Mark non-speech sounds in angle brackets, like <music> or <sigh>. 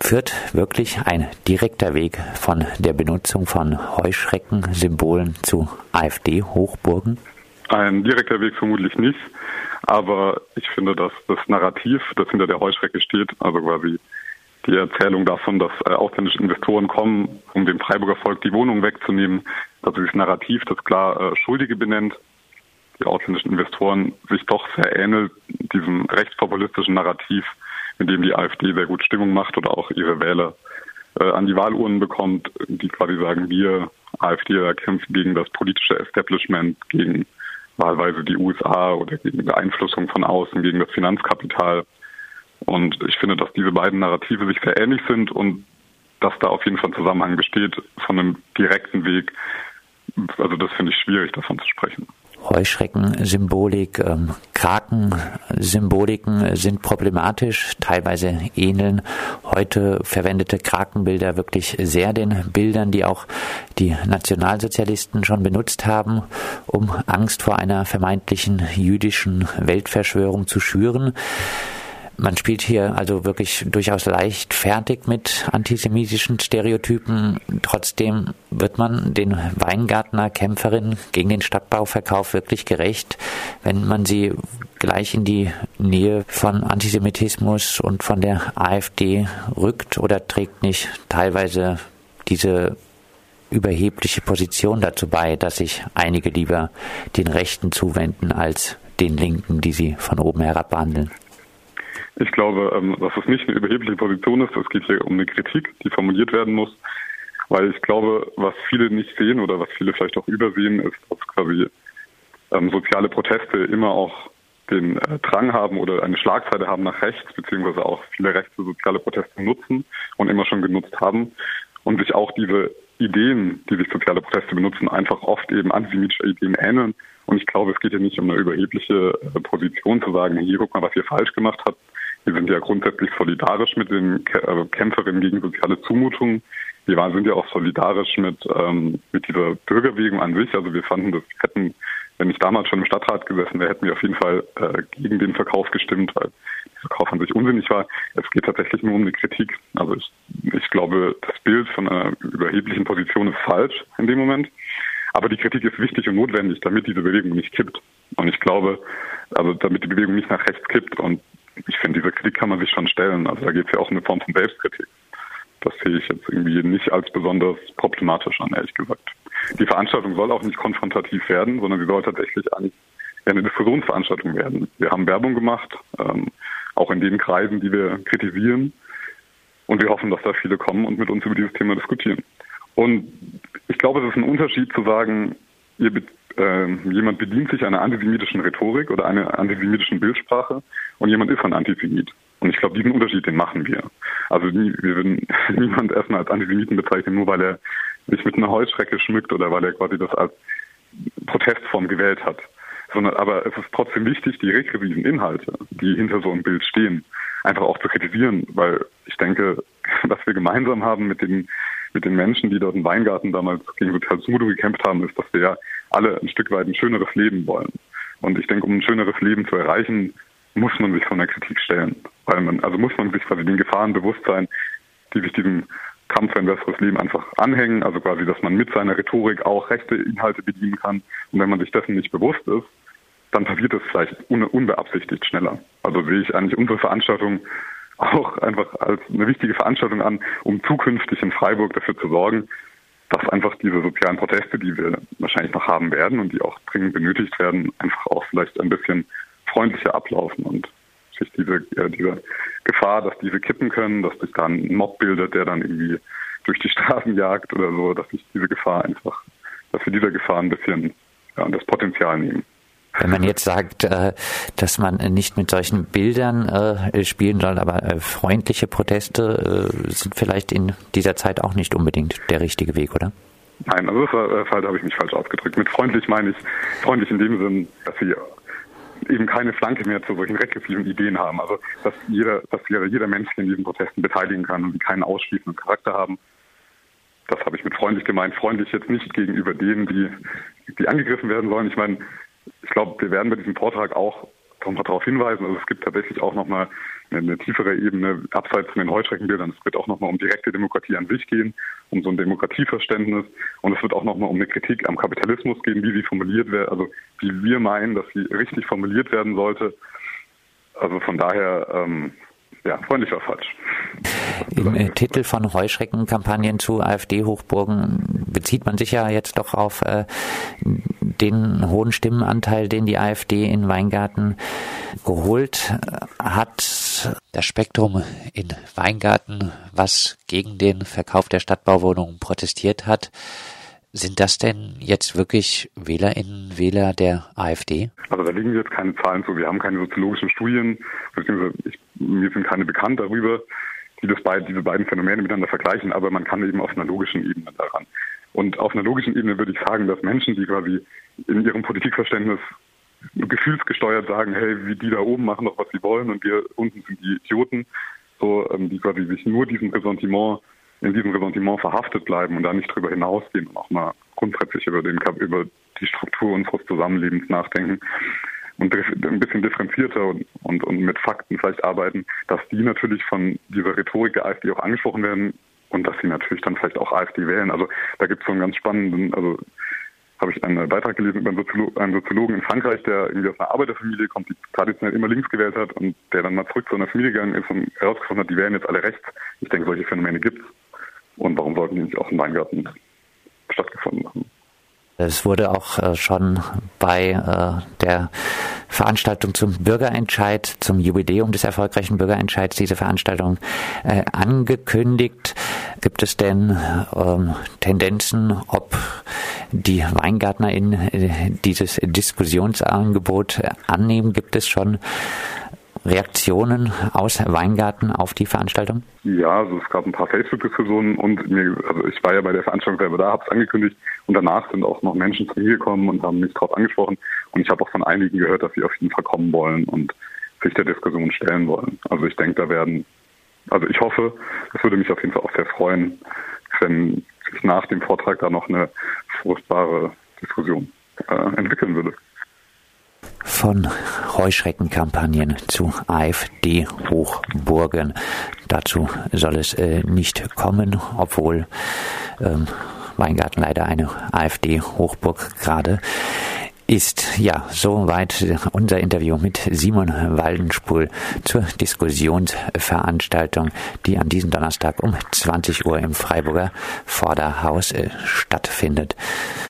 Führt wirklich ein direkter Weg von der Benutzung von Heuschreckensymbolen zu AfD-Hochburgen? Ein direkter Weg vermutlich nicht, aber ich finde, dass das Narrativ, das hinter der Heuschrecke steht, also quasi die Erzählung davon, dass äh, ausländische Investoren kommen, um dem Freiburger Volk die Wohnung wegzunehmen, dass dieses Narrativ, das klar äh, Schuldige benennt, die ausländischen Investoren sich doch sehr ähnelt diesem rechtspopulistischen Narrativ, mit dem die AfD sehr gut Stimmung macht oder auch ihre Wähler äh, an die Wahlurnen bekommt, die quasi sagen, wir AfD kämpfen gegen das politische Establishment, gegen wahlweise die USA oder gegen Beeinflussung von außen, gegen das Finanzkapital. Und ich finde, dass diese beiden Narrative sich sehr ähnlich sind und dass da auf jeden Fall ein Zusammenhang besteht von einem direkten Weg. Also das finde ich schwierig, davon zu sprechen. Heuschreckensymbolik, ähm, Krakensymboliken sind problematisch, teilweise ähneln heute verwendete Krakenbilder wirklich sehr den Bildern, die auch die Nationalsozialisten schon benutzt haben, um Angst vor einer vermeintlichen jüdischen Weltverschwörung zu schüren. Man spielt hier also wirklich durchaus leichtfertig mit antisemitischen Stereotypen. Trotzdem wird man den Weingartner Kämpferinnen gegen den Stadtbauverkauf wirklich gerecht, wenn man sie gleich in die Nähe von Antisemitismus und von der AfD rückt oder trägt nicht teilweise diese überhebliche Position dazu bei, dass sich einige lieber den Rechten zuwenden als den Linken, die sie von oben herab behandeln. Ich glaube, ähm, dass es nicht eine überhebliche Position ist. Es geht hier um eine Kritik, die formuliert werden muss. Weil ich glaube, was viele nicht sehen oder was viele vielleicht auch übersehen, ist, dass quasi ähm, soziale Proteste immer auch den äh, Drang haben oder eine Schlagseite haben nach rechts, beziehungsweise auch viele rechte soziale Proteste nutzen und immer schon genutzt haben und sich auch diese Ideen, die sich soziale Proteste benutzen, einfach oft eben antisemitische Ideen ähneln. Und ich glaube, es geht hier nicht um eine überhebliche äh, Position zu sagen, hier guck mal, was ihr falsch gemacht habt, wir sind ja grundsätzlich solidarisch mit den äh, Kämpferinnen gegen soziale Zumutungen. Wir sind ja auch solidarisch mit, ähm, mit dieser Bürgerbewegung an sich. Also wir fanden, das hätten, wenn ich damals schon im Stadtrat gesessen wäre, hätten wir auf jeden Fall äh, gegen den Verkauf gestimmt, weil der Verkauf an sich unsinnig war. Es geht tatsächlich nur um die Kritik. Also ich, ich glaube, das Bild von einer überheblichen Position ist falsch in dem Moment. Aber die Kritik ist wichtig und notwendig, damit diese Bewegung nicht kippt. Und ich glaube, also damit die Bewegung nicht nach rechts kippt. Und ich finde, diese Kritik kann man sich schon stellen. Also da geht es ja auch um eine Form von Selbstkritik. Das sehe ich jetzt irgendwie nicht als besonders problematisch an, ehrlich gesagt. Die Veranstaltung soll auch nicht konfrontativ werden, sondern sie soll tatsächlich eine Diskussionsveranstaltung werden. Wir haben Werbung gemacht, ähm, auch in den Kreisen, die wir kritisieren. Und wir hoffen, dass da viele kommen und mit uns über dieses Thema diskutieren. Und ich glaube, es ist ein Unterschied zu sagen, ihr, äh, jemand bedient sich einer antisemitischen Rhetorik oder einer antisemitischen Bildsprache und jemand ist ein Antisemit. Und ich glaube, diesen Unterschied, den machen wir. Also nie, wir würden <laughs> niemand erstmal als Antisemiten bezeichnen, nur weil er sich mit einer Heuschrecke schmückt oder weil er quasi das als Protestform gewählt hat. Sondern aber es ist trotzdem wichtig, die regressiven Inhalte, die hinter so einem Bild stehen, einfach auch zu kritisieren, weil ich denke, <laughs> was wir gemeinsam haben mit den mit den Menschen, die dort im Weingarten damals gegen soziale Zumutung gekämpft haben, ist, dass wir ja alle ein Stück weit ein schöneres Leben wollen. Und ich denke, um ein schöneres Leben zu erreichen, muss man sich von der Kritik stellen. Weil man, also muss man sich quasi den Gefahren bewusst sein, die sich diesem Kampf für ein besseres Leben einfach anhängen. Also quasi, dass man mit seiner Rhetorik auch rechte Inhalte bedienen kann. Und wenn man sich dessen nicht bewusst ist, dann passiert es vielleicht unbeabsichtigt schneller. Also sehe ich eigentlich unsere Veranstaltung auch einfach als eine wichtige Veranstaltung an, um zukünftig in Freiburg dafür zu sorgen, dass einfach diese sozialen Proteste, die wir wahrscheinlich noch haben werden und die auch dringend benötigt werden, einfach auch vielleicht ein bisschen freundlicher ablaufen und sich diese, äh, diese Gefahr, dass diese kippen können, dass sich dann ein Mob bildet, der dann irgendwie durch die Straßen jagt oder so, dass sich diese Gefahr einfach, dass wir dieser Gefahr ein bisschen ja, das Potenzial nehmen. Wenn man jetzt sagt, äh, dass man nicht mit solchen Bildern äh, spielen soll, aber äh, freundliche Proteste sind vielleicht in dieser Zeit auch nicht unbedingt der richtige Weg, oder? Nein, also das Fall habe ich mich falsch ausgedrückt. Mit freundlich meine ich freundlich in dem Sinn, dass sie eben keine Flanke mehr zu solchen regressiven Ideen haben. Also dass jeder, dass jeder Mensch sich in diesen Protesten beteiligen kann und die keinen ausschließenden Charakter haben. Das habe ich mit freundlich gemeint. Freundlich jetzt nicht gegenüber denen, die, die angegriffen werden sollen. Ich meine, ich glaube, wir werden bei diesem Vortrag auch nochmal darauf hinweisen. Also es gibt tatsächlich auch nochmal eine tiefere Ebene, abseits von den Heuschreckenbildern. Es wird auch nochmal um direkte Demokratie an sich gehen, um so ein Demokratieverständnis. Und es wird auch nochmal um eine Kritik am Kapitalismus gehen, wie sie formuliert wird, also wie wir meinen, dass sie richtig formuliert werden sollte. Also von daher, ähm, ja, freundlich war falsch. Im äh, Titel von Heuschreckenkampagnen zu AfD-Hochburgen bezieht man sich ja jetzt doch auf äh, den hohen Stimmenanteil, den die AfD in Weingarten geholt hat. Das Spektrum in Weingarten, was gegen den Verkauf der Stadtbauwohnungen protestiert hat, sind das denn jetzt wirklich WählerInnen, Wähler der AfD? Also da liegen jetzt keine Zahlen zu. Wir haben keine soziologischen Studien, beziehungsweise ich, mir sind keine bekannt darüber, die das beid, diese beiden Phänomene miteinander vergleichen, aber man kann eben auf einer logischen Ebene daran. Und auf einer logischen Ebene würde ich sagen, dass Menschen, die quasi in ihrem Politikverständnis gefühlsgesteuert sagen, hey, wie die da oben machen doch, was sie wollen und wir unten sind die Idioten, so, ähm, die quasi sich nur diesem Ressentiment, in diesem Ressentiment verhaftet bleiben und da nicht drüber hinausgehen und auch mal grundsätzlich über den, über die Struktur unseres Zusammenlebens nachdenken und ein bisschen differenzierter und, und, und mit Fakten vielleicht arbeiten, dass die natürlich von dieser Rhetorik der AfD auch angesprochen werden und dass sie natürlich dann vielleicht auch AfD wählen. Also da gibt es so einen ganz spannenden, also habe ich einen Beitrag gelesen über einen, Soziolo einen Soziologen in Frankreich, der irgendwie aus einer Arbeiterfamilie kommt, die traditionell immer links gewählt hat und der dann mal zurück zu einer Familie gegangen ist und herausgefunden hat, die wählen jetzt alle rechts. Ich denke, solche Phänomene gibt es. Und warum sollten die nicht auch im Weingarten stattgefunden haben? Es wurde auch äh, schon bei äh, der Veranstaltung zum Bürgerentscheid, zum Jubiläum des erfolgreichen Bürgerentscheids, diese Veranstaltung äh, angekündigt. Gibt es denn ähm, Tendenzen, ob die WeingärtnerInnen dieses Diskussionsangebot annehmen? Gibt es schon Reaktionen aus Weingarten auf die Veranstaltung? Ja, also es gab ein paar Facebook-Diskussionen und mir, also ich war ja bei der Veranstaltung selber da, habe es angekündigt und danach sind auch noch Menschen zu mir gekommen und haben mich darauf angesprochen und ich habe auch von einigen gehört, dass sie auf jeden Fall kommen wollen und sich der Diskussion stellen wollen. Also ich denke, da werden, also ich hoffe, es würde mich auf jeden Fall auch sehr freuen, wenn sich nach dem Vortrag da noch eine fruchtbare Diskussion äh, entwickeln würde von Heuschreckenkampagnen zu AfD-Hochburgen. Dazu soll es äh, nicht kommen, obwohl ähm, Weingarten leider eine AfD-Hochburg gerade ist. Ja, soweit unser Interview mit Simon Waldenspul zur Diskussionsveranstaltung, die an diesem Donnerstag um 20 Uhr im Freiburger Vorderhaus äh, stattfindet.